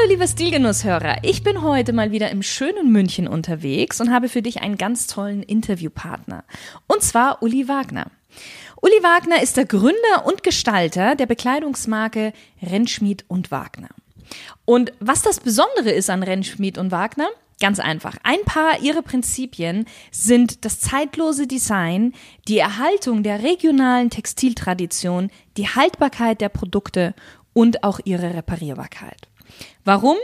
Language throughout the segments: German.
Hallo liebe Stilgenusshörer, ich bin heute mal wieder im schönen München unterwegs und habe für dich einen ganz tollen Interviewpartner. Und zwar Uli Wagner. Uli Wagner ist der Gründer und Gestalter der Bekleidungsmarke Rentschmied und Wagner. Und was das Besondere ist an Rentschmied und Wagner? Ganz einfach. Ein paar ihrer Prinzipien sind das zeitlose Design, die Erhaltung der regionalen Textiltradition, die Haltbarkeit der Produkte und auch ihre Reparierbarkeit. Warum?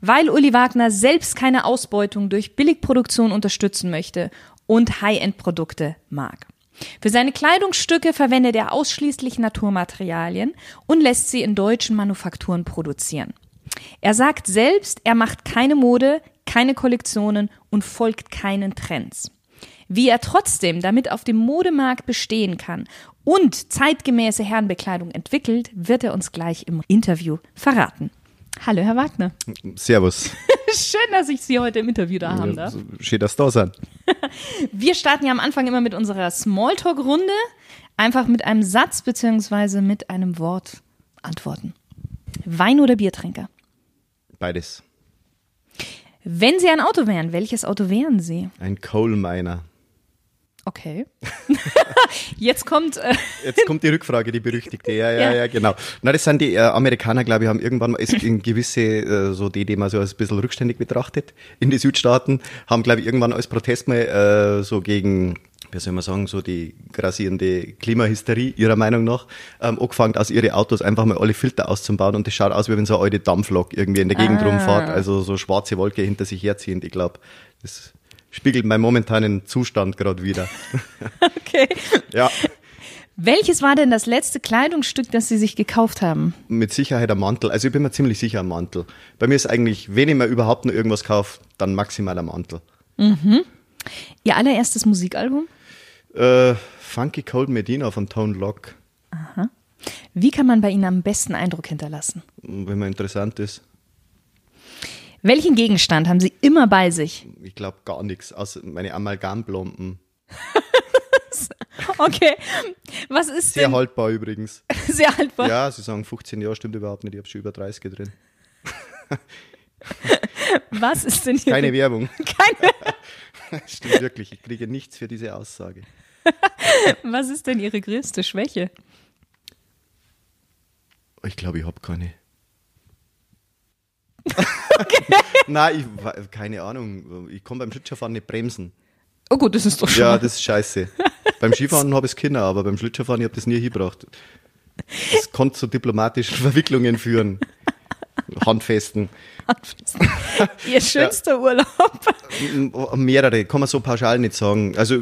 Weil Uli Wagner selbst keine Ausbeutung durch Billigproduktion unterstützen möchte und High-End-Produkte mag. Für seine Kleidungsstücke verwendet er ausschließlich Naturmaterialien und lässt sie in deutschen Manufakturen produzieren. Er sagt selbst, er macht keine Mode, keine Kollektionen und folgt keinen Trends. Wie er trotzdem damit auf dem Modemarkt bestehen kann und zeitgemäße Herrenbekleidung entwickelt, wird er uns gleich im Interview verraten. Hallo, Herr Wagner. Servus. Schön, dass ich Sie heute im Interview da haben darf. Schön, dass Sie da sind. Wir starten ja am Anfang immer mit unserer Smalltalk-Runde. Einfach mit einem Satz beziehungsweise mit einem Wort antworten. Wein- oder Biertrinker? Beides. Wenn Sie ein Auto wären, welches Auto wären Sie? Ein Coal Miner. Okay. Jetzt kommt. Äh Jetzt kommt die Rückfrage, die berüchtigte. Ja, ja, ja, ja genau. Na, das sind die äh, Amerikaner, glaube ich, haben irgendwann mal ist in gewisse, äh, so die, die man so als ein bisschen rückständig betrachtet, in die Südstaaten, haben, glaube ich, irgendwann als Protest mal äh, so gegen wie soll man sagen, so die grassierende Klimahysterie ihrer Meinung nach, ähm, angefangen, aus ihre Autos einfach mal alle Filter auszubauen und das schaut aus, wie wenn so eine alte Dampflok irgendwie in der Gegend ah. rumfährt, also so schwarze Wolke hinter sich herziehend. Ich glaube, das spiegelt meinen momentanen Zustand gerade wieder. okay. Ja. Welches war denn das letzte Kleidungsstück, das Sie sich gekauft haben? Mit Sicherheit ein Mantel. Also ich bin mir ziemlich sicher ein Mantel. Bei mir ist eigentlich, wenn ich mir überhaupt nur irgendwas kaufe, dann maximal ein Mantel. Mhm. Ihr allererstes Musikalbum? Äh, Funky Cold Medina von Tone Lock. Aha. Wie kann man bei Ihnen am besten Eindruck hinterlassen? Wenn man interessant ist. Welchen Gegenstand haben Sie immer bei sich? Ich glaube gar nichts, außer meine Amalgamblomben. okay. Was ist Sehr denn? haltbar übrigens. Sehr haltbar. Ja, Sie sagen 15 Jahre stimmt überhaupt nicht. Ich habe schon über 30 drin. Was ist denn hier? Keine Werbung. Keine. stimmt wirklich. Ich kriege nichts für diese Aussage. Was ist denn Ihre größte Schwäche? Ich glaube, ich habe keine. Okay. Nein, ich, keine Ahnung. Ich kann beim Schlittschuhfahren nicht bremsen. Oh gut, das ist doch schon. Ja, das ist scheiße. beim Skifahren habe ich es Kinder, aber beim Schlittschuhfahren ich habe das nie hingebracht. Das konnte zu diplomatischen Verwicklungen führen. Handfesten. Handfesten. Ihr schönster ja. Urlaub? Mehrere, kann man so pauschal nicht sagen. Also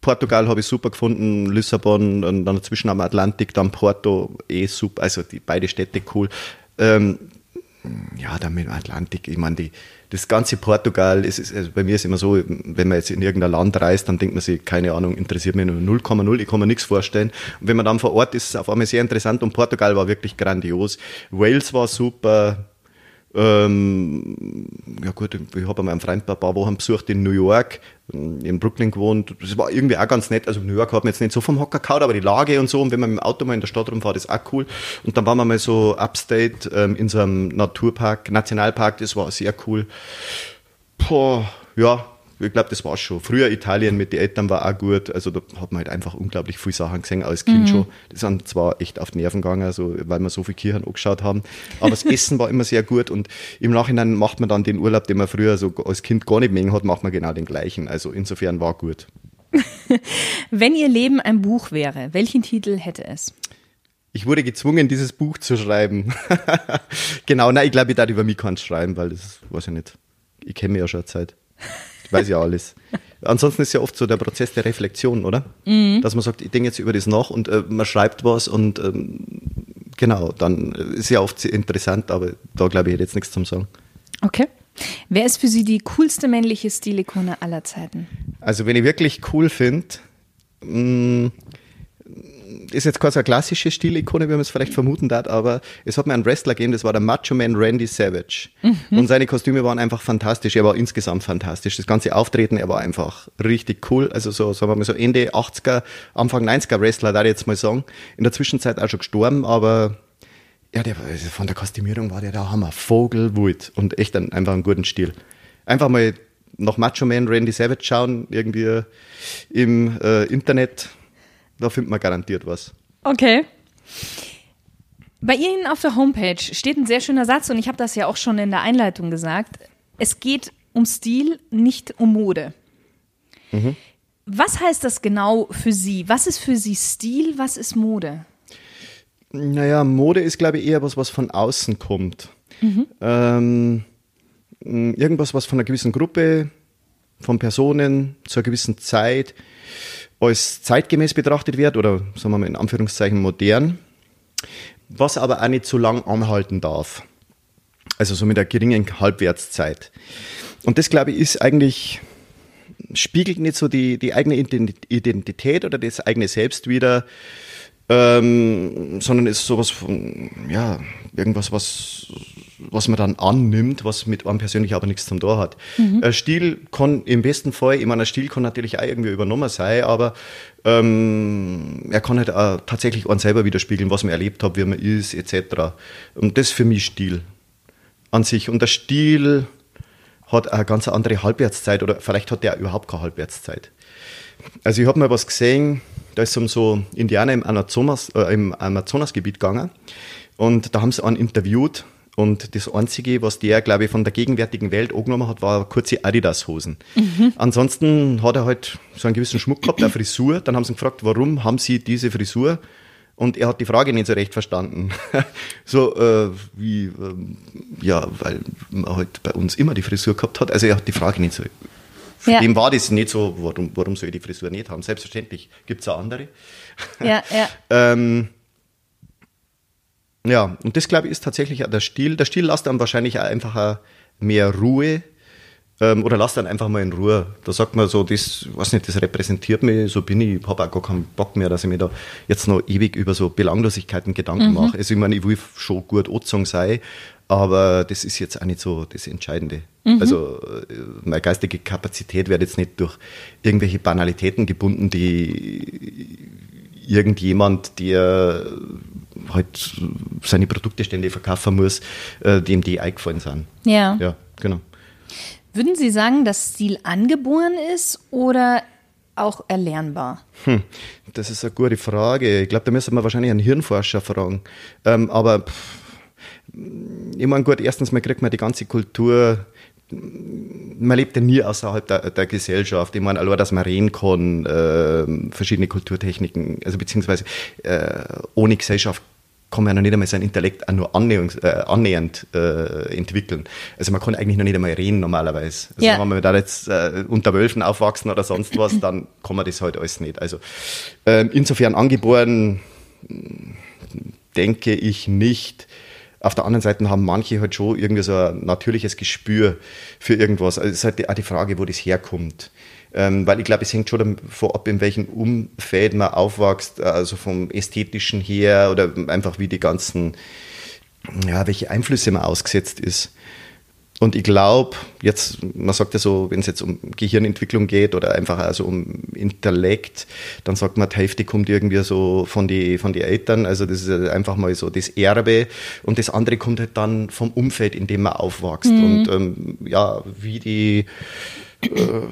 Portugal habe ich super gefunden, Lissabon und dann dazwischen am Atlantik, dann Porto, eh super, also die beide Städte cool. Ähm, ja, dann mit dem Atlantik, ich meine, die, das ganze Portugal, ist, also bei mir ist immer so, wenn man jetzt in irgendein Land reist, dann denkt man sich, keine Ahnung, interessiert mich nur 0,0, ich kann mir nichts vorstellen. Und wenn man dann vor Ort ist, ist es auf einmal sehr interessant und Portugal war wirklich grandios. Wales war super, ähm, ja gut, ich habe einmal einen Freund ein paar Wochen besucht in New York, in Brooklyn gewohnt. Das war irgendwie auch ganz nett. Also New York hat man jetzt nicht so vom Hocker gehauen, aber die Lage und so. Und wenn man mit dem Auto mal in der Stadt rumfährt, ist auch cool. Und dann waren wir mal so upstate ähm, in so einem Naturpark, Nationalpark, das war sehr cool. Boah, ja, ich glaube, das war schon. Früher Italien mit den Eltern war auch gut. Also da hat man halt einfach unglaublich viele Sachen gesehen als Kind mhm. schon. Die sind zwar echt auf die Nerven gegangen, also, weil wir so viele Kirchen angeschaut haben. Aber das Essen war immer sehr gut und im Nachhinein macht man dann den Urlaub, den man früher so als Kind gar nicht mengen hat, macht man genau den gleichen. Also insofern war gut. Wenn Ihr Leben ein Buch wäre, welchen Titel hätte es? Ich wurde gezwungen, dieses Buch zu schreiben. genau, nein, ich glaube, ich darf über mich kann schreiben, weil das weiß ich nicht. Ich kenne mich ja schon Zeit. Ich weiß ja alles. Ansonsten ist ja oft so der Prozess der Reflexion, oder? Mhm. Dass man sagt, ich denke jetzt über das nach und äh, man schreibt was und ähm, genau, dann ist ja oft interessant, aber da glaube ich, hätte jetzt nichts zum Sagen. Okay. Wer ist für Sie die coolste männliche Stilikone aller Zeiten? Also, wenn ich wirklich cool finde, mm, ist jetzt keine so eine klassische Stilikone, wie man es vielleicht vermuten darf, aber es hat mir einen Wrestler gegeben, das war der Macho Man Randy Savage. Mhm. Und seine Kostüme waren einfach fantastisch. Er war insgesamt fantastisch. Das ganze Auftreten, er war einfach richtig cool. Also so, sagen wir mal so Ende 80er, Anfang 90er Wrestler, da ich jetzt mal sagen. In der Zwischenzeit auch schon gestorben, aber ja, der, also von der Kostümierung war der da Hammer. Vogelwut und echt ein, einfach einen guten Stil. Einfach mal nach Macho Man Randy Savage schauen, irgendwie im äh, Internet da findet man garantiert was. Okay. Bei Ihnen auf der Homepage steht ein sehr schöner Satz und ich habe das ja auch schon in der Einleitung gesagt. Es geht um Stil, nicht um Mode. Mhm. Was heißt das genau für Sie? Was ist für Sie Stil? Was ist Mode? Naja, Mode ist, glaube ich, eher was, was von außen kommt. Mhm. Ähm, irgendwas, was von einer gewissen Gruppe, von Personen zu einer gewissen Zeit als zeitgemäß betrachtet wird oder sagen wir mal in Anführungszeichen modern, was aber auch nicht zu lang anhalten darf. Also so mit einer geringen Halbwertszeit. Und das, glaube ich, ist eigentlich, spiegelt nicht so die, die eigene Identität oder das eigene Selbst wieder, ähm, sondern ist sowas von, ja, irgendwas, was, was man dann annimmt, was mit einem persönlich aber nichts zum Tor hat. Mhm. Ein Stil kann im besten Fall, ich meine, ein Stil kann natürlich auch irgendwie übernommen sein, aber ähm, er kann halt auch tatsächlich einen selber widerspiegeln, was man erlebt hat, wie man ist, etc. Und das ist für mich Stil an sich. Und der Stil hat eine ganz andere Halbwertszeit oder vielleicht hat der überhaupt keine Halbwertszeit. Also ich habe mal was gesehen, da ist um so Indianer im, Amazonas, äh, im Amazonasgebiet gegangen und da haben sie einen interviewt und das Einzige, was der, glaube ich, von der gegenwärtigen Welt angenommen hat, war kurze Adidas-Hosen. Mhm. Ansonsten hat er halt so einen gewissen Schmuck gehabt, eine Frisur. Dann haben sie ihn gefragt, warum haben sie diese Frisur? Und er hat die Frage nicht so recht verstanden. so äh, wie, äh, ja, weil man halt bei uns immer die Frisur gehabt hat. Also er hat die Frage nicht so für ja. dem war das nicht so, warum, warum soll ich die Frisur nicht haben? Selbstverständlich gibt es auch andere. Ja, ja. ähm, ja, und das glaube ich ist tatsächlich auch der Stil. Der Stil lässt dann wahrscheinlich auch einfach mehr Ruhe ähm, oder lasst dann einfach mal in Ruhe. Da sagt man so, das, was nicht, das repräsentiert mich, so bin ich, habe auch gar keinen Bock mehr, dass ich mir da jetzt noch ewig über so Belanglosigkeiten Gedanken mhm. mache. Also ich meine, ich will schon gut Ozong sein, aber das ist jetzt auch nicht so das Entscheidende. Mhm. Also äh, meine geistige Kapazität wird jetzt nicht durch irgendwelche Banalitäten gebunden, die irgendjemand, der halt seine Produkte ständig verkaufen muss, äh, dem die eingefallen sind. Ja. Ja, genau. Würden Sie sagen, dass Stil angeboren ist oder auch erlernbar? Hm, das ist eine gute Frage. Ich glaube, da müssen wir wahrscheinlich einen Hirnforscher fragen. Ähm, aber pff, ich meine, gut, erstens mal kriegt man die ganze Kultur man lebt ja nie außerhalb der, der, Gesellschaft. Ich meine, allein, dass man reden kann, äh, verschiedene Kulturtechniken, also beziehungsweise äh, ohne Gesellschaft kann man ja noch nicht einmal sein Intellekt auch nur annähernd, äh, annähernd äh, entwickeln. Also man kann eigentlich noch nicht einmal reden normalerweise. Also ja. wenn man da jetzt äh, unter Wölfen aufwachsen oder sonst was, dann kann man das halt alles nicht. Also ähm, insofern angeboren denke ich nicht. Auf der anderen Seite haben manche halt schon irgendwie so ein natürliches Gespür für irgendwas. Also es ist halt auch die Frage, wo das herkommt. Ähm, weil ich glaube, es hängt schon davon ab, in welchem Umfeld man aufwächst, also vom Ästhetischen her oder einfach wie die ganzen, ja, welche Einflüsse man ausgesetzt ist. Und ich glaube, jetzt, man sagt ja so, wenn es jetzt um Gehirnentwicklung geht oder einfach also um Intellekt, dann sagt man, die Hälfte kommt irgendwie so von den von die Eltern. Also das ist einfach mal so das Erbe. Und das andere kommt halt dann vom Umfeld, in dem man aufwächst. Mhm. Und ähm, ja, wie die äh,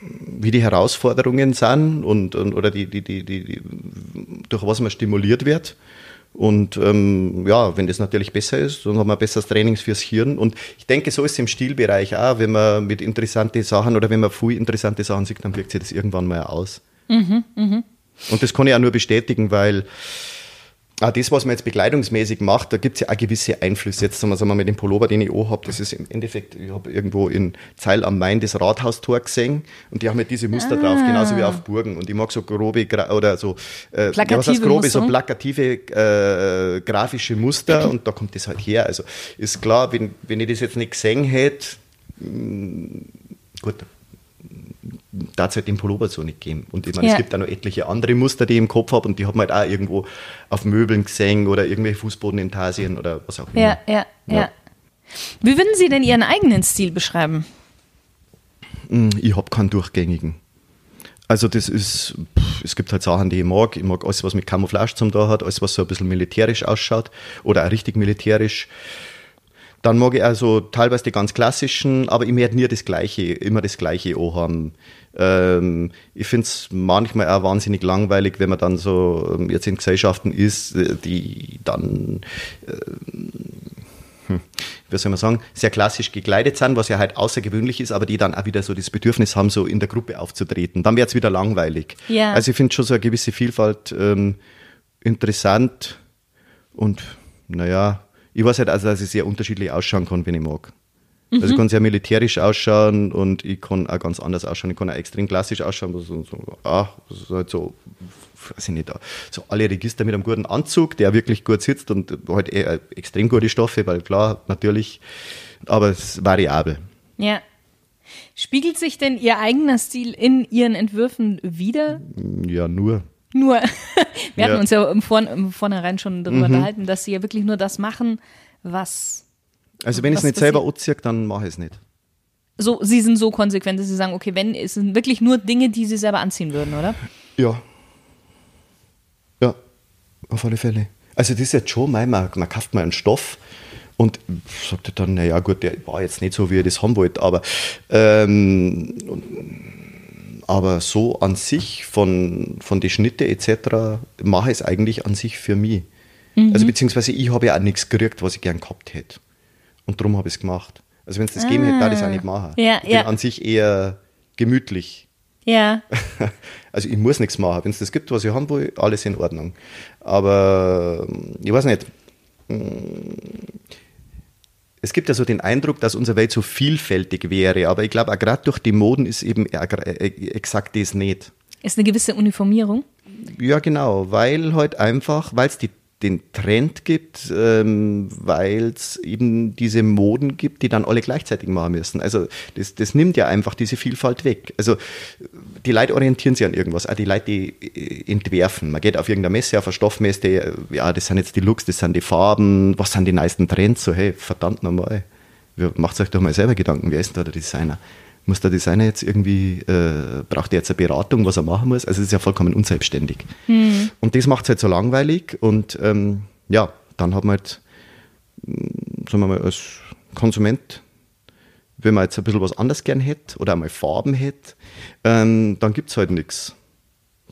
wie die Herausforderungen sind und, und oder die, die, die, die, durch was man stimuliert wird. Und ähm, ja, wenn das natürlich besser ist, dann haben wir besseres Trainings fürs Hirn. Und ich denke, so ist es im Stilbereich auch, wenn man mit interessanten Sachen oder wenn man viel interessante Sachen sieht, dann wirkt sich das irgendwann mal aus. Mhm, mh. Und das kann ich auch nur bestätigen, weil Ah, das, was man jetzt bekleidungsmäßig macht, da gibt es ja auch gewisse Einflüsse. Jetzt sagen wir, sagen wir mit dem Pullover, den ich auch habe, das ist im Endeffekt, ich habe irgendwo in Zeil am Main das Rathaustor gesehen und die haben halt diese Muster ah. drauf, genauso wie auf Burgen. Und ich mag so grobe oder so äh, plakative ja, was heißt grobe, Muster? so plakative äh, grafische Muster und da kommt das halt her. Also ist klar, wenn, wenn ich das jetzt nicht gesehen hätte, mh, gut, es halt den Pullover so nicht geben. Und ich meine, ja. es gibt auch noch etliche andere Muster, die ich im Kopf habe und die haben halt auch irgendwo auf Möbeln gesehen oder irgendwelche Fußbodenintarsien oder was auch immer. Ja, ja, ja, ja. Wie würden Sie denn Ihren eigenen Stil beschreiben? Hm, ich habe keinen durchgängigen. Also das ist, pff, es gibt halt Sachen, die ich mag. Ich mag alles, was mit Camouflage zum da hat, alles, was so ein bisschen militärisch ausschaut oder auch richtig militärisch. Dann mag ich also teilweise die ganz klassischen, aber ich werde nie das Gleiche, immer das Gleiche haben. Ähm, ich finde es manchmal auch wahnsinnig langweilig, wenn man dann so ähm, jetzt in Gesellschaften ist, äh, die dann, äh, hm, wie soll man sagen, sehr klassisch gekleidet sind, was ja halt außergewöhnlich ist, aber die dann auch wieder so das Bedürfnis haben, so in der Gruppe aufzutreten. Dann wird es wieder langweilig. Ja. Also ich finde schon so eine gewisse Vielfalt ähm, interessant und naja, ich weiß halt also, dass ich sehr unterschiedlich ausschauen kann, wenn ich mag. Mhm. Also ich kann sehr militärisch ausschauen und ich kann auch ganz anders ausschauen. Ich kann auch extrem klassisch ausschauen. So, so, ah, das ist halt so, weiß ich nicht, so alle Register mit einem guten Anzug, der wirklich gut sitzt und halt eher extrem gute Stoffe, weil klar, natürlich, aber es ist variabel. Ja. Spiegelt sich denn Ihr eigener Stil in Ihren Entwürfen wieder? Ja, nur. Nur, wir hatten uns ja im, Vor im Vornherein schon darüber mhm. unterhalten, dass sie ja wirklich nur das machen, was. Also wenn ich es nicht selber anziehe, dann mache ich es nicht. So, sie sind so konsequent, dass sie sagen, okay, wenn, es sind wirklich nur Dinge, die sie selber anziehen würden, oder? Ja. Ja, auf alle Fälle. Also das ist jetzt schon, mein, man, man kauft mal einen Stoff und sagte dann, naja gut, der war jetzt nicht so, wie ihr das haben wollt, aber ähm, aber so an sich von, von den Schnitte etc. mache ich es eigentlich an sich für mich. Mhm. Also beziehungsweise ich habe ja auch nichts gekriegt, was ich gern gehabt hätte. Und darum habe ich es gemacht. Also wenn es das ah. gegeben hätte, würde ich es auch nicht machen. Ja, ich bin an sich eher gemütlich. Ja. Also ich muss nichts machen. Wenn es das gibt, was ich haben will, alles in Ordnung. Aber ich weiß nicht es gibt ja so den Eindruck, dass unsere Welt so vielfältig wäre, aber ich glaube, gerade durch die Moden ist eben äh, exakt das nicht. Ist eine gewisse Uniformierung? Ja, genau, weil halt einfach, weil es den Trend gibt, ähm, weil es eben diese Moden gibt, die dann alle gleichzeitig machen müssen. Also das, das nimmt ja einfach diese Vielfalt weg. Also die Leute orientieren sich an irgendwas, auch die Leute, die äh, entwerfen. Man geht auf irgendeine Messe, auf eine Stoffmesse, äh, ja, das sind jetzt die Looks, das sind die Farben, was sind die neuesten Trends? So, hey, verdammt nochmal, macht euch doch mal selber Gedanken, wer ist denn da der Designer? muss der Designer jetzt irgendwie, äh, braucht er jetzt eine Beratung, was er machen muss? Also es ist ja vollkommen unselbstständig. Mhm. Und das macht es halt so langweilig und ähm, ja, dann hat man halt, mm, sagen wir mal, als Konsument, wenn man jetzt ein bisschen was anders gern hätte oder einmal Farben hätte, ähm, dann gibt es halt nichts.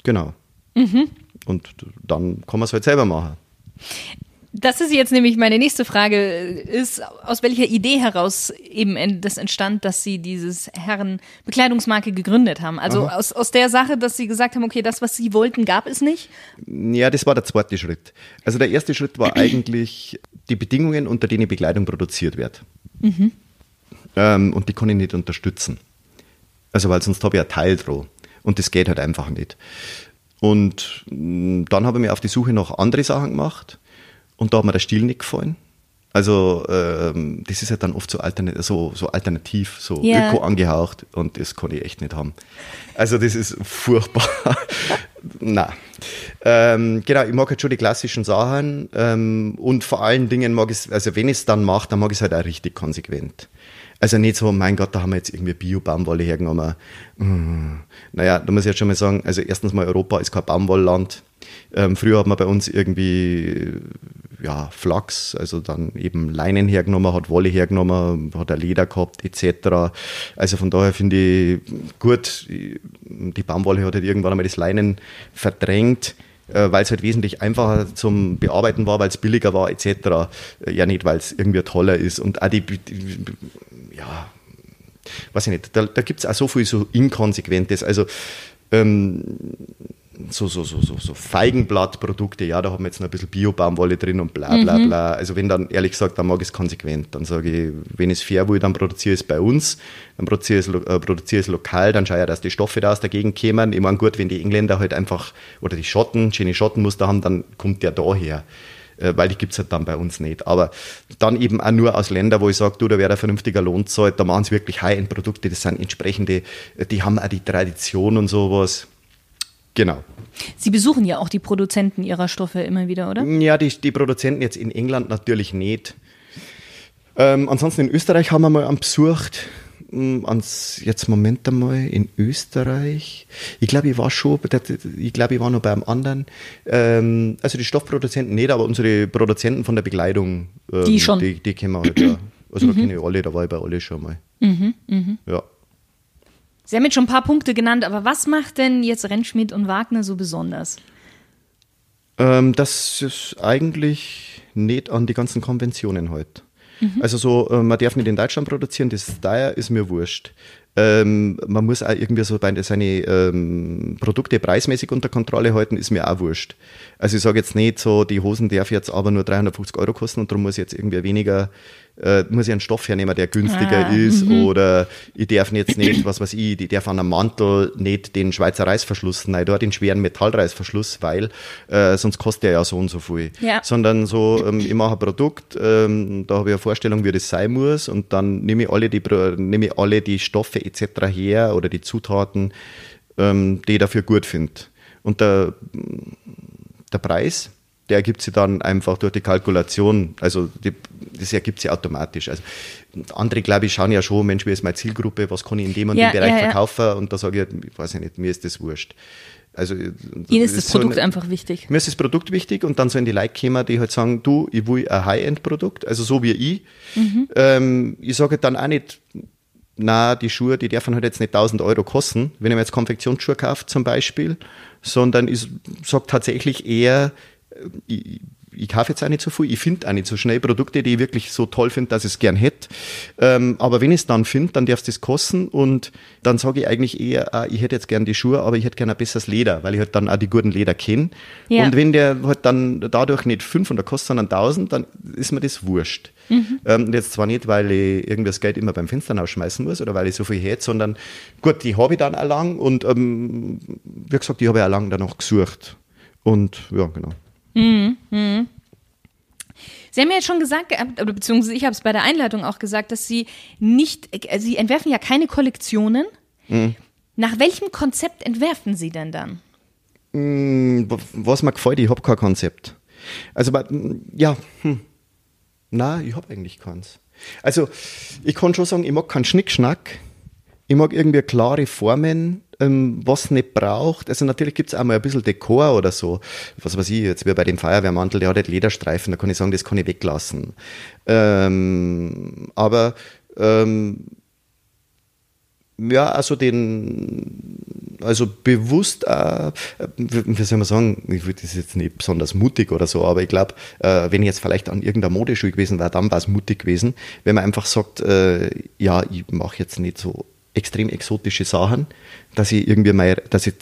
Genau. Mhm. Und dann kann man es halt selber machen. Das ist jetzt nämlich meine nächste Frage, ist, aus welcher Idee heraus eben das entstand, dass Sie dieses Herrenbekleidungsmarke gegründet haben? Also aus, aus der Sache, dass Sie gesagt haben, okay, das, was Sie wollten, gab es nicht? Ja, das war der zweite Schritt. Also der erste Schritt war eigentlich die Bedingungen, unter denen Bekleidung produziert wird. Mhm. Ähm, und die kann ich nicht unterstützen. Also weil sonst habe ich ein Teil dran. Und das geht halt einfach nicht. Und mm, dann habe ich mir auf die Suche nach andere Sachen gemacht und da hat mir der Stil nicht gefallen. Also ähm, das ist ja dann oft so, altern so, so alternativ, so yeah. öko angehaucht und das kann ich echt nicht haben. Also das ist furchtbar. Na. Ähm, genau, ich mag halt schon die klassischen Sachen ähm, und vor allen Dingen mag ich es, also wenn ich es dann mache, dann mag ich es halt auch richtig konsequent. Also nicht so, mein Gott, da haben wir jetzt irgendwie Bio-Baumwolle hergenommen. Hm. Naja, da muss ich jetzt schon mal sagen, also erstens mal, Europa ist kein Baumwollland. Ähm, früher hat man bei uns irgendwie ja, Flachs, also dann eben Leinen hergenommen, hat Wolle hergenommen, hat er Leder gehabt, etc. Also von daher finde ich gut, die Baumwolle hat halt irgendwann einmal das Leinen verdrängt weil es halt wesentlich einfacher zum Bearbeiten war, weil es billiger war, etc. Ja, nicht, weil es irgendwie toller ist. Und auch die, die ja, weiß ich nicht, da, da gibt es auch so viel so Inkonsequentes. Also, ähm, so, so, so, so, so Feigenblattprodukte, ja, da haben wir jetzt noch ein bisschen Bio-Baumwolle drin und bla bla mhm. bla. Also wenn dann ehrlich gesagt, dann mag ich es konsequent. Dann sage ich, wenn ich es fair will, dann produziere ich es bei uns, dann produziere ich es äh, produziere es lokal, dann schaue ich, dass die Stoffe da aus der Gegend kommen. Ich meine, gut, wenn die Engländer halt einfach, oder die Schotten, schöne Schottenmuster haben, dann kommt der daher äh, weil die gibt es halt dann bei uns nicht. Aber dann eben auch nur aus Ländern, wo ich sage, du, da wäre ein vernünftiger Lohn zahlt, da machen sie wirklich High-End-Produkte, das sind entsprechende, äh, die haben auch die Tradition und sowas. Genau. Sie besuchen ja auch die Produzenten Ihrer Stoffe immer wieder, oder? Ja, die, die Produzenten jetzt in England natürlich nicht. Ähm, ansonsten in Österreich haben wir mal einen besucht. Hm, ans, jetzt Moment einmal, in Österreich. Ich glaube, ich war schon, ich glaube, ich war noch beim anderen. Ähm, also die Stoffproduzenten nicht, aber unsere Produzenten von der Bekleidung. Ähm, die schon. Die, die kennen wir halt, ja. Also mhm. da kenne ich alle, da war ich bei alle schon mal. Mhm, mh. Ja. Sie haben jetzt schon ein paar Punkte genannt, aber was macht denn jetzt Rentschmidt und Wagner so besonders? Ähm, das ist eigentlich nicht an die ganzen Konventionen heute. Mhm. Also so, äh, man darf nicht in Deutschland produzieren, das daher ist mir wurscht. Ähm, man muss auch irgendwie so bei, seine ähm, Produkte preismäßig unter Kontrolle halten, ist mir auch wurscht. Also ich sage jetzt nicht so, die Hosen darf jetzt aber nur 350 Euro kosten und darum muss ich jetzt irgendwie weniger äh, muss ich einen Stoff hernehmen, der günstiger ah, ist -hmm. oder ich darf jetzt nicht, was weiß ich, ich darf an einem Mantel nicht den Schweizer Reißverschluss nein, da den schweren Metallreißverschluss, weil äh, sonst kostet der ja so und so viel. Ja. Sondern so, ähm, ich mache ein Produkt, ähm, da habe ich eine Vorstellung, wie das sein muss und dann nehme ich alle die, nehme ich alle die Stoffe etc. her oder die Zutaten, ähm, die ich dafür gut finde. Und der, der Preis, der ergibt sich dann einfach durch die Kalkulation. Also die, das ergibt sich automatisch. Also andere, glaube ich, schauen ja schon, Mensch, wie ist meine Zielgruppe, was kann ich in dem und ja, dem Bereich ja, ja. verkaufen? Und da sage ich, ich weiß ich nicht, mir ist das wurscht. Also, Ihnen ist das Produkt ein, einfach wichtig. Mir ist das Produkt wichtig und dann sollen die Leute kommen, die halt sagen, du, ich will ein High-End-Produkt, also so wie ich. Mhm. Ähm, ich sage dann auch nicht, na, die Schuhe, die dürfen halt jetzt nicht 1000 Euro kosten, wenn ich mir jetzt Konfektionsschuhe kaufe zum Beispiel, sondern ich sage tatsächlich eher, ich, ich kaufe jetzt auch nicht so viel, ich finde auch nicht so schnell Produkte, die ich wirklich so toll finde, dass ich es gern hätte. Ähm, aber wenn ich es dann finde, dann darf es das kosten und dann sage ich eigentlich eher, ah, ich hätte jetzt gern die Schuhe, aber ich hätte gern ein besseres Leder, weil ich halt dann auch die guten Leder kenne. Ja. Und wenn der halt dann dadurch nicht 500 kostet, sondern 1000, dann ist mir das wurscht. Mhm. Ähm, jetzt zwar nicht, weil ich irgendwie das Geld immer beim Fenster ausschmeißen muss oder weil ich so viel hätte, sondern gut, die habe ich dann auch lang und ähm, wie gesagt, die habe ich auch lang danach gesucht. Und ja, genau. Mhm. Mhm. Sie haben ja jetzt schon gesagt, oder beziehungsweise ich habe es bei der Einleitung auch gesagt, dass Sie nicht, äh, Sie entwerfen ja keine Kollektionen. Mhm. Nach welchem Konzept entwerfen Sie denn dann? Mm, was mir gefällt, ich habe kein Konzept. Also, ja, hm. na, ich habe eigentlich keins. Also, ich kann schon sagen, ich mag keinen Schnickschnack. Ich mag irgendwie klare Formen ähm, was nicht braucht. Also natürlich gibt es auch mal ein bisschen Dekor oder so. Was weiß ich, jetzt wie bei dem Feuerwehrmantel, der hat halt Lederstreifen, da kann ich sagen, das kann ich weglassen. Ähm, aber ähm, ja, also den, also bewusst, äh, wie soll man sagen, ich würde das jetzt nicht besonders mutig oder so, aber ich glaube, äh, wenn ich jetzt vielleicht an irgendeiner Modeschule gewesen wäre, dann war es mutig gewesen, wenn man einfach sagt, äh, ja, ich mache jetzt nicht so extrem exotische Sachen, dass ich irgendwie mal, dass ich,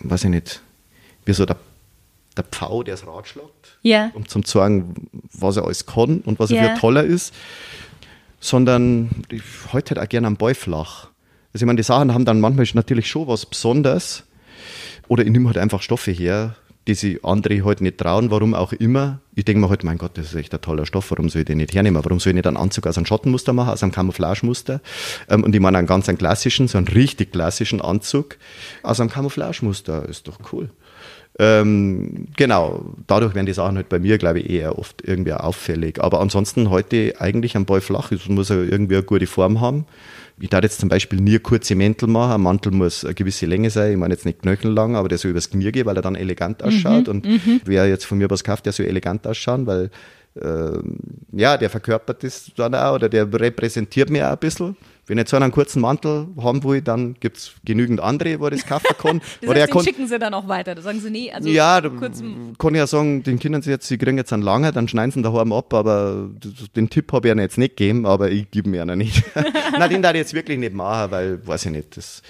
weiß ich nicht, wie so der, der Pfau, der das Rad schlägt, yeah. um zu sagen, was er alles kann und was er yeah. für toller ist, sondern ich halte halt auch gerne am Ball flach. Also ich meine, die Sachen haben dann manchmal natürlich schon was Besonderes oder ich nehme halt einfach Stoffe her, die sich andere halt nicht trauen, warum auch immer. Ich denke mir halt, mein Gott, das ist echt ein toller Stoff, warum soll ich den nicht hernehmen? Warum soll ich nicht einen Anzug aus einem Schattenmuster machen, aus einem Camouflagemuster? Ähm, und ich meine einen ganz einen klassischen, so einen richtig klassischen Anzug aus einem Camouflagemuster, ist doch cool. Ähm, genau, dadurch werden die Sachen halt bei mir, glaube ich, eher oft irgendwie auffällig. Aber ansonsten heute eigentlich am Ball flach, es muss ja irgendwie eine gute Form haben ich darf jetzt zum Beispiel nie kurze Mäntel machen. Ein Mantel muss eine gewisse Länge sein. Ich meine jetzt nicht knöchellang, aber der soll übers Knie gehen, weil er dann elegant ausschaut. Mhm, und mhm. wer jetzt von mir was kauft, der soll elegant ausschauen, weil äh, ja, der verkörpert das dann auch oder der repräsentiert mir auch ein bisschen. Wenn jetzt einer einen kurzen Mantel haben will, dann gibt es genügend andere, wo das kaufen kann. das heißt, er kann, den schicken sie dann auch weiter. Da sagen sie, nee, also ja, kurzem. kann ich ja sagen, den Kindern sie jetzt, sie kriegen jetzt einen lange, dann schneiden sie ihn daheim ab, aber den Tipp habe ich ihnen jetzt nicht gegeben, aber ich gebe ihn ihnen nicht. Nein, den darf ich jetzt wirklich nicht machen, weil, weiß ich nicht, das,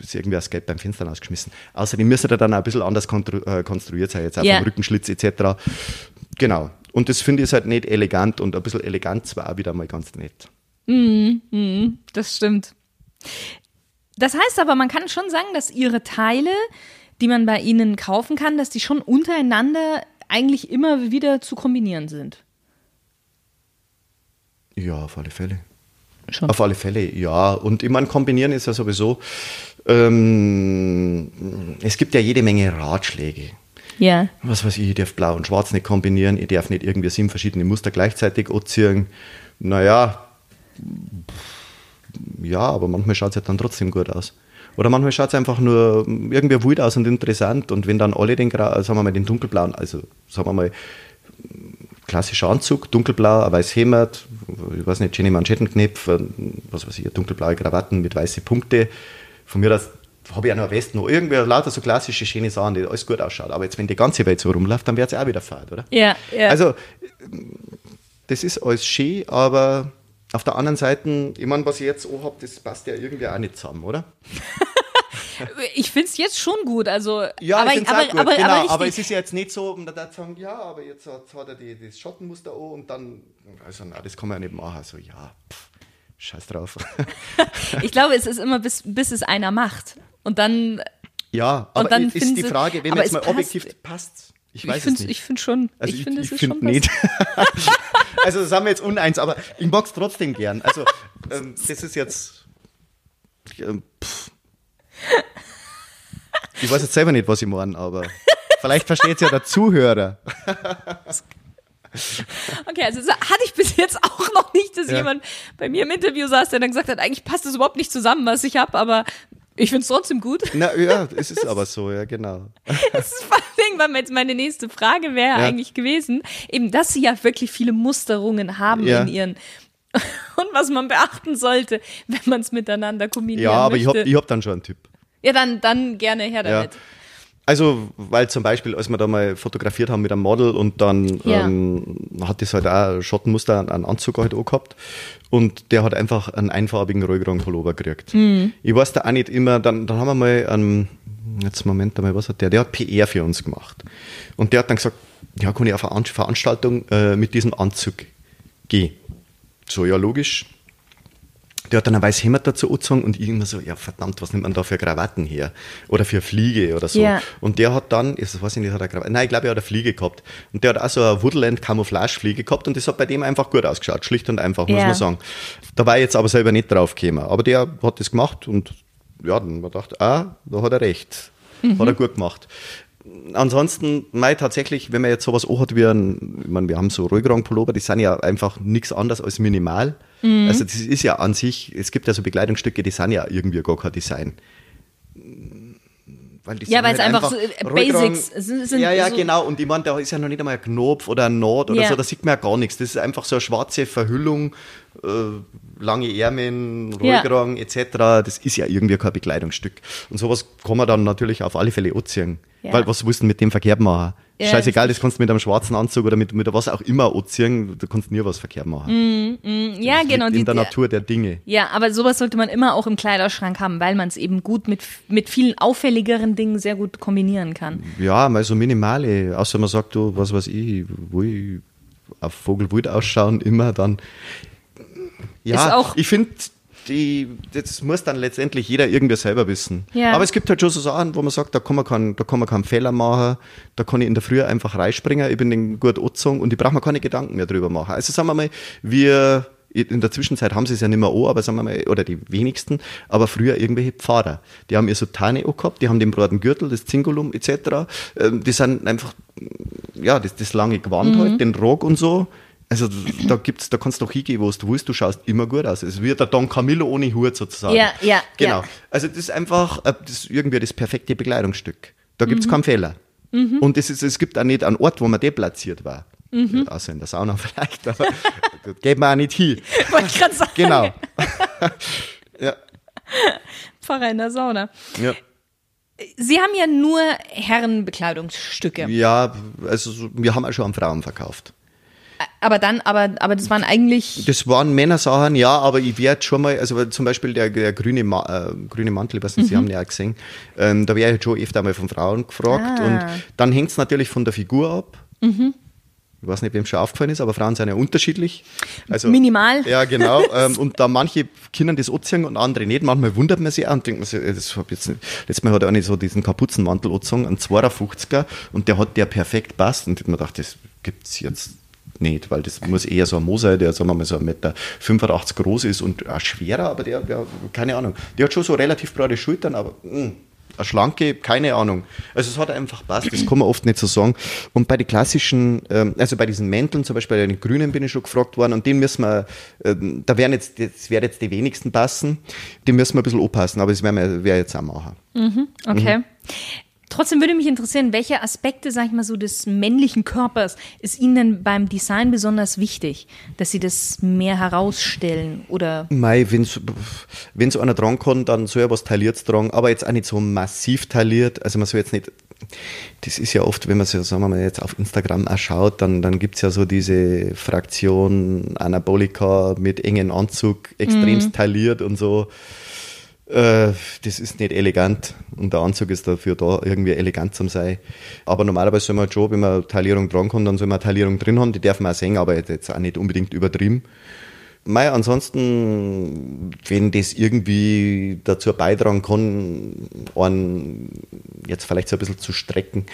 ist irgendwie das Geld beim Fenster rausgeschmissen. Außerdem müsste er dann auch ein bisschen anders äh, konstruiert sein, jetzt auch vom Rückenschlitz etc. Genau. Und das finde ich halt nicht elegant und ein bisschen elegant war auch wieder mal ganz nett. Das stimmt. Das heißt aber, man kann schon sagen, dass ihre Teile, die man bei ihnen kaufen kann, dass die schon untereinander eigentlich immer wieder zu kombinieren sind. Ja, auf alle Fälle. Schon. Auf alle Fälle, ja. Und ich meine, kombinieren ist ja sowieso, ähm, es gibt ja jede Menge Ratschläge. Ja. Was weiß ich, ich darf blau und schwarz nicht kombinieren, ich darf nicht irgendwie sieben verschiedene Muster gleichzeitig anziehen. Naja, ja, aber manchmal schaut es halt dann trotzdem gut aus. Oder manchmal schaut es einfach nur irgendwie wild aus und interessant. Und wenn dann alle den, sagen wir mal, den dunkelblauen, also sagen wir mal, klassischer Anzug, dunkelblau, ein weiß Hemd, ich weiß nicht, schöne Manschettenknöpfe, was weiß ich, dunkelblaue Krawatten mit weißen Punkte. Von mir aus habe ich auch noch eine Weste, noch irgendwie lauter so klassische, schöne Sachen, die alles gut ausschaut. Aber jetzt, wenn die ganze Welt so rumläuft, dann wird es auch wieder fad, oder? Ja, ja. Also, das ist alles schön, aber auf der anderen Seite, ich meine, was ich jetzt auch habe, das passt ja irgendwie auch nicht zusammen, oder? ich finde es jetzt schon gut. Also, Ja, aber, ich aber, auch gut, aber, genau, aber, aber, es ist ja jetzt nicht so, man darf sagen, ja, aber jetzt hat, hat er die, das Schottenmuster an und dann, also nein, das kann man ja nicht machen, so, ja, pff, scheiß drauf. ich glaube, es ist immer, bis, bis es einer macht. Und dann, ja, aber dann ist die Frage, wenn jetzt mal passt. objektiv passt. Ich ich weiß es finde nicht. ich find schon. Also ich ich, finde, es ich ist finde schon nicht. also das haben wir jetzt uneins, aber ich mag es trotzdem gern. Also ähm, das ist jetzt. Ähm, ich weiß jetzt selber nicht, was ich meine, aber vielleicht versteht es ja der Zuhörer. Okay, also so hatte ich bis jetzt auch noch nicht, dass Ja. jemand bei mir im Interview saß, der dann gesagt hat, eigentlich passt das überhaupt nicht zusammen, was ich habe, aber ich finde es trotzdem gut. Na ja, es ist aber so, ja, genau. Das ist vor allem, weil jetzt meine nächste Frage wäre Ja. eigentlich gewesen, eben, dass sie ja wirklich viele Musterungen haben Ja. in ihren und was man beachten sollte, wenn man es miteinander kombinieren Ja, aber ich möchte. habe ich hab dann schon einen Tipp. ja, dann, dann gerne her Ja. Also, weil zum Beispiel, als wir da mal fotografiert haben mit einem Model und dann Ja. ähm, hat das halt auch ein Schottenmuster, einen Anzug halt auch gehabt und der hat einfach einen einfarbigen Rollkragenpullover gekriegt. Mhm. Ich weiß da auch nicht immer, dann, dann haben wir mal einen, jetzt Moment einmal, was hat der? Der hat PR für uns gemacht. Und der hat dann gesagt, ja, kann ich auf eine An- Veranstaltung äh, mit diesem Anzug gehen. So, ja, logisch. Der hat dann ein weißes Hemd dazu angezogen und ich immer so, ja verdammt, was nimmt man da für Krawatten her? Oder für Fliege oder so. Ja. Und der hat dann, ich weiß ich nicht, hat er Krawatte, nein, ich glaube, er hat eine Fliege gehabt. Und der hat auch so eine Woodland-Camouflage-Fliege gehabt und das hat bei dem einfach gut ausgeschaut, schlicht und einfach, muss Ja. man sagen. Da war ich jetzt aber selber nicht drauf gekommen. Aber der hat das gemacht und ja, dann hat man gedacht, ah, da hat er recht. Hat er gut gemacht. Ansonsten, mei, tatsächlich, wenn man jetzt sowas auch hat wie ein, ich meine, wir haben so Rollkragenpullover, die sind ja einfach nichts anderes als minimal. Also das ist ja an sich, es gibt ja so Bekleidungsstücke, die sind ja irgendwie gar kein Design. Weil Ja, weil es halt einfach so, äh, Basics sind- sind Ja, ja, so- genau. Und ich meine, da ist ja noch nicht einmal ein Knopf oder ein Naht oder Ja. so, da sieht man ja gar nichts. Das ist einfach so eine schwarze Verhüllung, lange Ärmel, Ja. Rollkragen etc. Das ist ja irgendwie kein Bekleidungsstück. Und sowas kann man dann natürlich auf alle Fälle anziehen. Ja. Weil was willst du mit dem verkehrt machen? Ja, Scheißegal, das kannst du mit einem schwarzen Anzug oder mit, mit was auch immer anziehen, du kannst nie was verkehrt machen. Ja, Das genau. liegt die- in der Natur der Dinge. Ja, aber sowas sollte man immer auch im Kleiderschrank haben, weil man es eben gut mit, mit vielen auffälligeren Dingen sehr gut kombinieren kann. Ja, mal so minimale, außer man sagt, du, was weiß ich, wo ich auf Vogelwild ausschauen, immer dann. Ja, auch- ich finde, die, das muss dann letztendlich jeder irgendwie selber wissen. Ja. Aber es gibt halt schon so Sachen, wo man sagt, da kann man, keinen, da kann man keinen Fehler machen, da kann ich in der Früh einfach reinspringen, ich bin den gut angezogen und ich brauche mir keine Gedanken mehr drüber machen. Also sagen wir mal, wir in der Zwischenzeit haben sie es ja nicht mehr an, aber sagen wir mal, oder die wenigsten, aber früher irgendwelche Pfarrer. Die haben ihr Sutane gehabt, die haben den breiten Gürtel, das Zingulum etc. Ähm, Die sind einfach, ja, das, das lange Gewand Mhm. halt, den Rock und so. Also da gibt's, da kannst du doch hingehen, wo du willst, du schaust immer gut aus. Es wird der Don Camillo ohne Hut sozusagen. Ja, ja, Genau. ja. Also das ist einfach äh, das ist irgendwie das perfekte Bekleidungsstück. Da gibt's Mhm. keinen Fehler. Und es, ist, es gibt auch nicht einen Ort, wo man deplatziert war. Mhm. Außer in der Sauna vielleicht, aber da geht man auch nicht hin. Wollte ich gerade sagen. Genau. Ja. Pfarrer in der Sauna. Ja. Sie haben ja nur Herrenbekleidungsstücke. Ja, also so- wir haben auch schon an Frauen verkauft. Aber dann, aber, aber das waren eigentlich. Das waren Männersachen, ja, aber ich werde schon mal, also zum Beispiel der, der grüne, Ma äh, grüne Mantel, was Sie haben ja auch gesehen, ähm, da wäre ich schon öfter mal von Frauen gefragt Ah. und dann hängt es natürlich von der Figur ab. Ich weiß nicht, wem schon aufgefallen ist, aber Frauen sind ja unterschiedlich. Also, Minimal. Ja, genau. ähm, und da manche können das anziehen und andere nicht. Manchmal wundert man sich auch und denkt man sich, das hab jetzt nicht. Letztes Mal hat er auch nicht so diesen Kapuzenmantel angezogen, einen 52er, und der hat der perfekt passt. Und ich hab mir gedacht, das gibt's jetzt nicht, weil das muss eher so ein Mo sein, der, sagen wir mal, so 1,85 Meter groß ist und auch schwerer, aber der, der, keine Ahnung. Der hat schon so relativ breite Schultern, aber mh, eine schlanke, keine Ahnung. Also es hat einfach passt, das kann man oft nicht so sagen. Und bei den klassischen, ähm, also bei diesen Mänteln, zum Beispiel bei den Grünen bin ich schon gefragt worden und den müssen wir, ähm, da werden jetzt, das werden jetzt die wenigsten passen, die müssen wir ein bisschen aufpassen, aber das werden wir, wir jetzt auch machen. Okay. Trotzdem würde mich interessieren, welche Aspekte, sag ich mal so, des männlichen Körpers ist Ihnen denn beim Design besonders wichtig, dass Sie das mehr herausstellen oder Mei, wenn's, wenn's einer dran kann, dann soll er was tailliertes tragen, aber jetzt auch nicht so massiv tailliert. Also man soll jetzt nicht, das ist ja oft, wenn man so, sagen wir mal, jetzt auf Instagram auch schaut, dann, dann gibt's ja so diese Fraktion Anabolika mit engen Anzug, extremst tailliert und so. Äh, das ist nicht elegant und der Anzug ist dafür da, irgendwie elegant zu sein. Aber normalerweise soll man schon, wenn man Taillierung dran kann, dann soll man Taillierung drin haben, die darf man auch sehen, aber jetzt auch nicht unbedingt übertrieben. Mei, ansonsten, wenn das irgendwie dazu beitragen kann, einen jetzt vielleicht so ein bisschen zu strecken,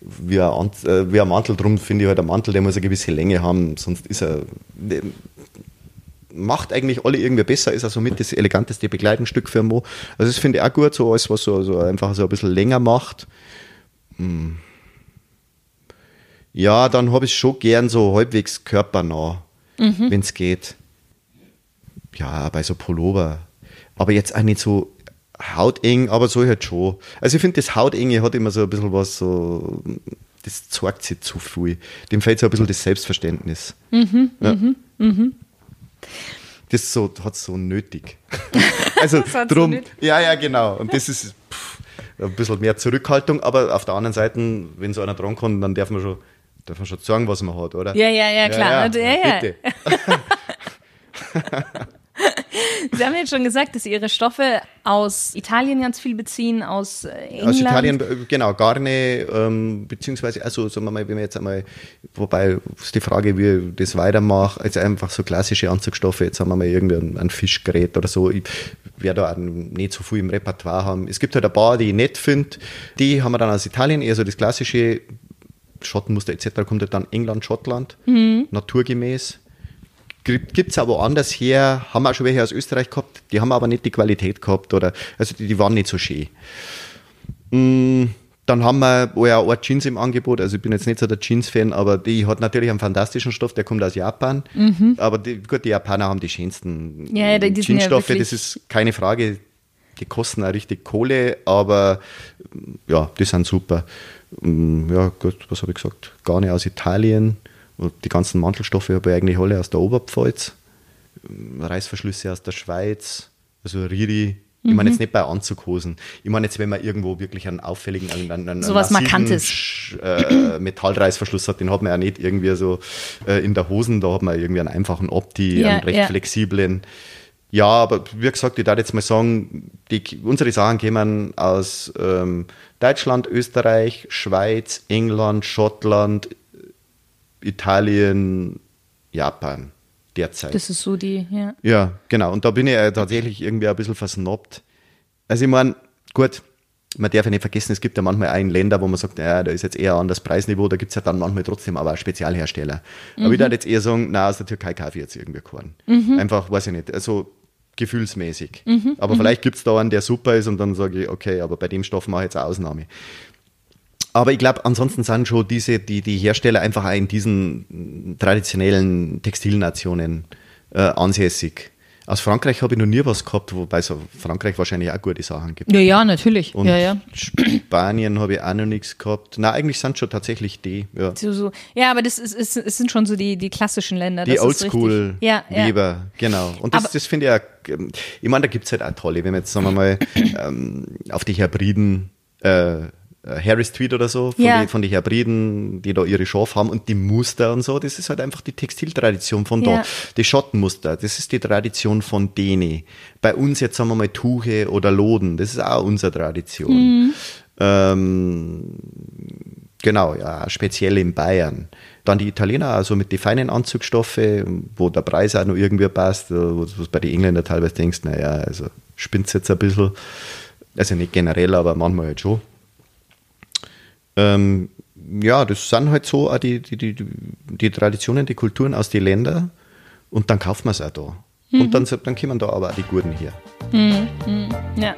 wie ein, äh, wie ein Mantel drum, finde ich halt, ein Mantel, der muss eine gewisse Länge haben, sonst ist er, macht eigentlich alle irgendwie besser, ist also mit das eleganteste Bekleidungsstück für Mo. Also das finde ich auch gut, so alles, was so, so einfach so ein bisschen länger macht. Hm. Ja, dann habe ich schon gern so halbwegs körpernah, wenn es geht. Ja, bei so Pullover. Aber jetzt auch nicht so hauteng, aber so halt schon. Also ich finde, das Hautenge hat immer so ein bisschen was so, das zeigt sich zu viel. Dem fehlt so ein bisschen das Selbstverständnis. ja. Das so, hat so nötig. also so drum, nötig. ja, ja, genau. Und das ist pff, ein bisschen mehr Zurückhaltung, aber auf der anderen Seite, wenn so einer dran kann, dann darf man schon, darf man schon sagen, was man hat, oder? Ja, ja, ja, klar. Ja, ja. Bitte. Sie haben jetzt schon gesagt, dass Sie Ihre Stoffe aus Italien ganz viel beziehen, aus äh, England. Aus Italien, äh, genau, Garne, ähm, beziehungsweise, also sagen wir mal, wenn wir jetzt einmal, wobei ist die Frage, wie ich das weitermache, also einfach so klassische Anzugstoffe, jetzt haben wir mal irgendwie ein, ein Fischgerät oder so, ich werde da nicht so viel im Repertoire haben. Es gibt halt ein paar, die ich nett finde, die haben wir dann aus Italien, eher so das klassische Schottenmuster etc. kommt halt dann England, Schottland, naturgemäß. Gibt es aber anders her, haben auch schon welche aus Österreich gehabt, die haben aber nicht die Qualität gehabt oder, also die, die waren nicht so schön. Mm, Dann haben wir ja, eine Jeans im Angebot. Also ich bin jetzt nicht so der Jeans-Fan, aber die hat natürlich einen fantastischen Stoff, der kommt aus Japan. Aber die, gut, die Japaner haben die schönsten Mhm. Ja, ja, die ja Jeansstoffe, wirklich- das ist keine Frage. Die kosten auch richtig Kohle, aber ja, die sind super. Mm, Ja, gut, was habe ich gesagt? Garne aus Italien. Die ganzen Mantelstoffe habe ich eigentlich alle aus der Oberpfalz. Reißverschlüsse aus der Schweiz, also Riri. Ich Mhm. meine jetzt nicht bei Anzughosen. Ich meine jetzt, wenn man irgendwo wirklich einen auffälligen, einen, einen, einen Sowas massiven Markantes. Sch- Äh, Metallreißverschluss hat, den hat man ja nicht irgendwie so äh, in der Hosen, da hat man irgendwie einen einfachen Opti, Ja, einen recht ja. flexiblen. Ja, aber wie gesagt, ich darf jetzt mal sagen, die, unsere Sachen kommen aus ähm, Deutschland, Österreich, Schweiz, England, Schottland, Italien, Japan derzeit. Das ist so die, ja. Ja, genau. Und da bin ich äh, tatsächlich irgendwie ein bisschen versnobbt. Also ich meine, gut, man darf ja nicht vergessen, es gibt ja manchmal in Länder, wo man sagt, ja, da ist jetzt eher an das Preisniveau, da gibt es ja dann manchmal trotzdem aber auch Spezialhersteller. Aber ich würde jetzt eher sagen, na aus der Türkei kaufe ich jetzt irgendwie keinen. Einfach, weiß ich nicht, also gefühlsmäßig. Aber vielleicht gibt es da einen, der super ist und dann sage ich, okay, aber bei dem Stoff mache ich jetzt eine Ausnahme. Aber ich glaube, ansonsten sind schon diese, die, die Hersteller einfach auch in diesen traditionellen Textilnationen äh, ansässig. Aus Frankreich habe ich noch nie was gehabt, wobei es Frankreich wahrscheinlich auch gute Sachen gibt. Ja, ja, natürlich. Und ja, ja. Spanien habe ich auch noch nichts gehabt. Na, eigentlich sind schon tatsächlich die. Ja, So, so. Ja, aber das ist, ist, es sind schon so die, die klassischen Länder. die ist. Oldschool-Weber, Ja, ja. genau. Und das, Aber- das finde ich auch, ähm, ich meine, da gibt es halt auch tolle, wenn wir jetzt, sagen wir mal, ähm, auf die Hebriden, äh, Harris Tweed oder so, von, Ja. die, von den Hebriden, die da ihre Schafe haben und die Muster und so, das ist halt einfach die Textiltradition von Ja. da. Die Schottenmuster, das ist die Tradition von denen. Bei uns jetzt sagen wir mal Tuche oder Loden, das ist auch unsere Tradition. Mhm. Ähm, Genau, ja, speziell in Bayern. Dann die Italiener, also mit den feinen Anzugsstoffen, wo der Preis auch noch irgendwie passt, wo du bei den Engländern teilweise denkst, naja, also spinnt jetzt ein bisschen. Also nicht generell, aber manchmal halt schon. Ähm, ja, das sind halt so auch die, die, die, die Traditionen, die Kulturen aus den Ländern und dann kauft man es auch da. Und dann, dann kommen da aber auch die Guten hier. Ja.